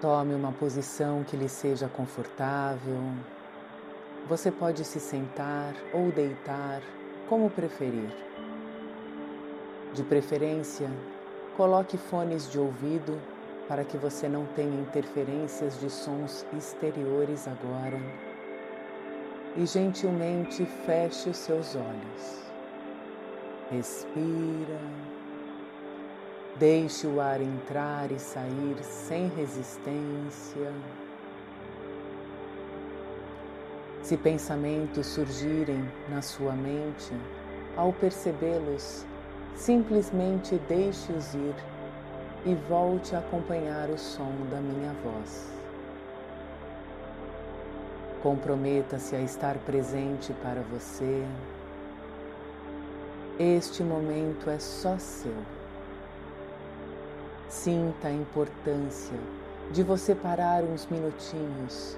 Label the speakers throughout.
Speaker 1: Tome uma posição que lhe seja confortável. Você pode se sentar ou deitar, como preferir. De preferência, coloque fones de ouvido para que você não tenha interferências de sons exteriores agora. E gentilmente feche os seus olhos. Respira. Deixe o ar entrar e sair sem resistência. Se pensamentos surgirem na sua mente, ao percebê-los, simplesmente deixe-os ir e volte a acompanhar o som da minha voz. Comprometa-se a estar presente para você. Este momento é só seu. Sinta a importância de você parar uns minutinhos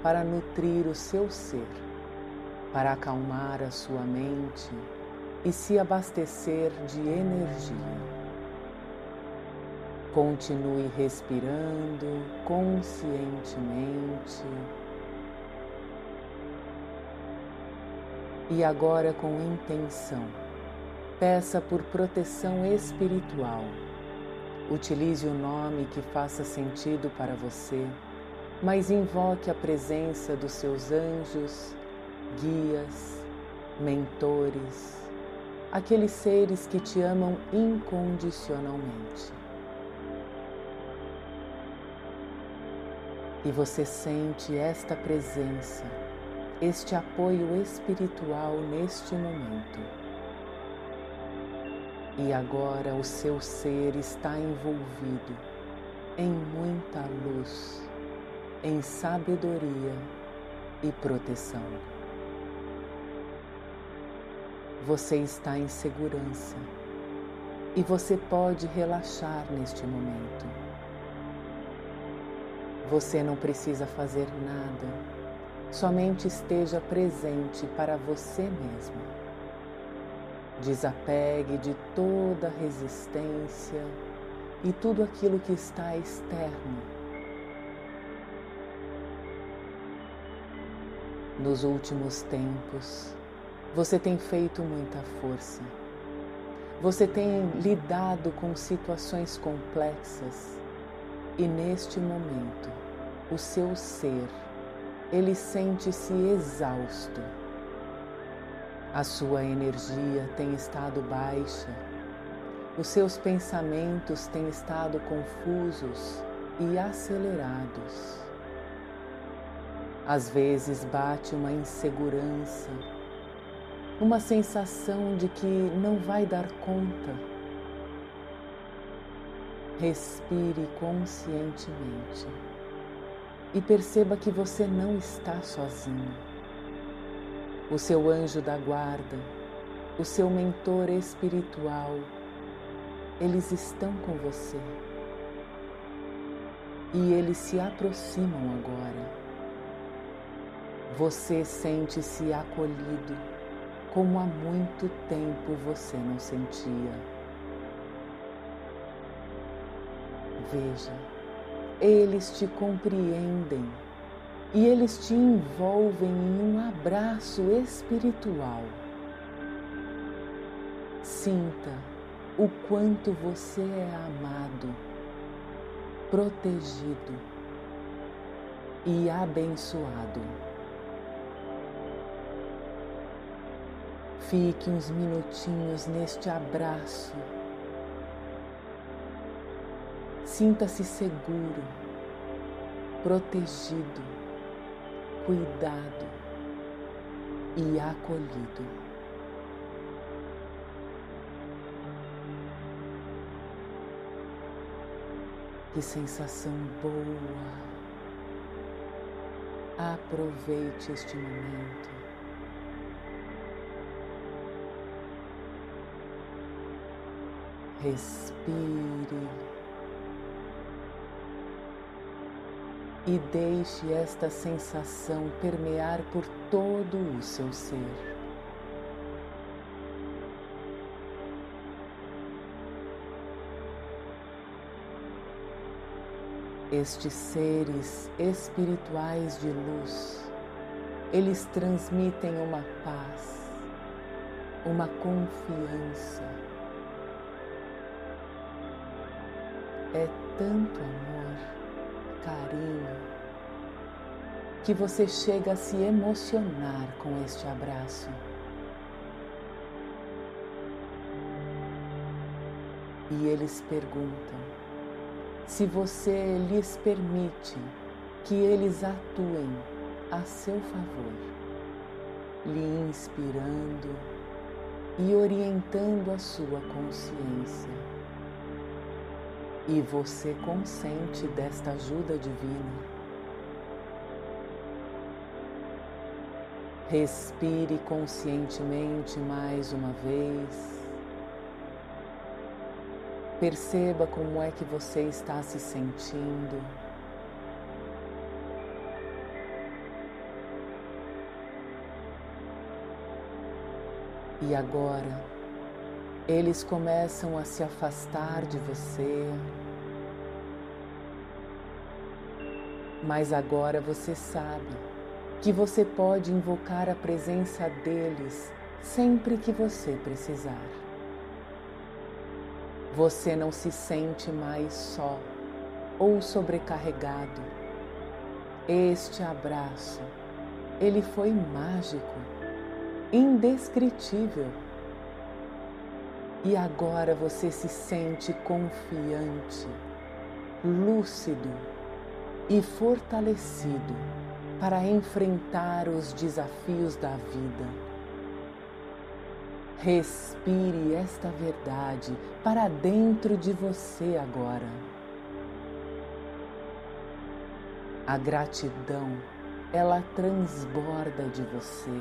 Speaker 1: para nutrir o seu ser, para acalmar a sua mente e se abastecer de energia. Continue respirando conscientemente. E agora, com intenção, peça por proteção espiritual Utilize o nome que faça sentido para você, mas invoque a presença dos seus anjos, guias, mentores, aqueles seres que te amam incondicionalmente. E você sente esta presença, este apoio espiritual neste momento. E agora o seu ser está envolvido em muita luz, em sabedoria e proteção. Você está em segurança e você pode relaxar neste momento. Você não precisa fazer nada, somente esteja presente para você mesmo. Desapegue de toda resistência e tudo aquilo que está externo. Nos últimos tempos, você tem feito muita força. Você tem lidado com situações complexas e neste momento, o seu ser, ele sente-se exausto a sua energia tem estado baixa, os seus pensamentos têm estado confusos e acelerados. Às vezes bate uma insegurança, uma sensação de que não vai dar conta. Respire conscientemente e perceba que você não está sozinho o seu anjo da guarda, o seu mentor espiritual, eles estão com você. E eles se aproximam agora. Você sente-se acolhido, como há muito tempo você não sentia. Veja, eles te compreendem e eles te envolvem em um abraço espiritual. Sinta o quanto você é amado, protegido e abençoado. Fique uns minutinhos neste abraço. Sinta-se seguro, protegido cuidado e acolhido. Que sensação boa! Aproveite este momento. Respire. E deixe esta sensação permear por todo o seu ser. Estes seres espirituais de luz, eles transmitem uma paz, uma confiança. É tanto amor, carinho, que você chega a se emocionar com este abraço. E eles perguntam se você lhes permite que eles atuem a seu favor, lhe inspirando e orientando a sua consciência. E você consente desta ajuda divina. Respire conscientemente mais uma vez. Perceba como é que você está se sentindo. E agora, eles começam a se afastar de você. Mas agora você sabe que você pode invocar a presença deles sempre que você precisar você não se sente mais só ou sobrecarregado. Este abraço, ele foi mágico, indescritível. E agora você se sente confiante, lúcido e fortalecido para enfrentar os desafios da vida Respire esta verdade para dentro de você agora. A gratidão, ela transborda de você.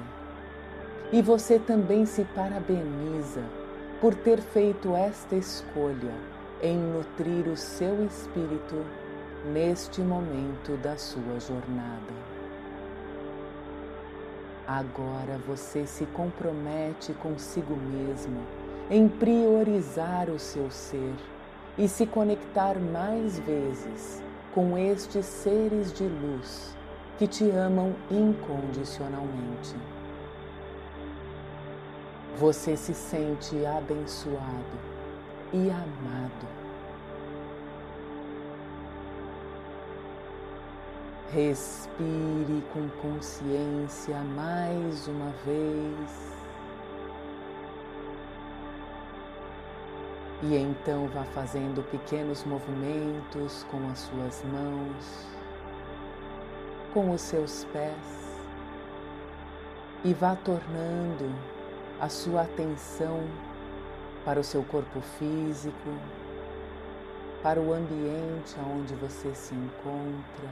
Speaker 1: E você também se parabeniza por ter feito esta escolha em nutrir o seu espírito neste momento da sua jornada. Agora você se compromete consigo mesmo em priorizar o seu ser e se conectar mais vezes com estes seres de luz que te amam incondicionalmente. Você se sente abençoado e amado Respire com consciência mais uma vez. E então vá fazendo pequenos movimentos com as suas mãos, com os seus pés, e vá tornando a sua atenção para o seu corpo físico, para o ambiente onde você se encontra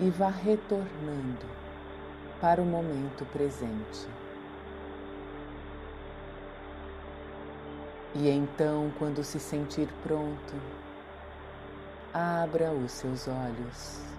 Speaker 1: e vá retornando para o momento presente. E então, quando se sentir pronto, abra os seus olhos.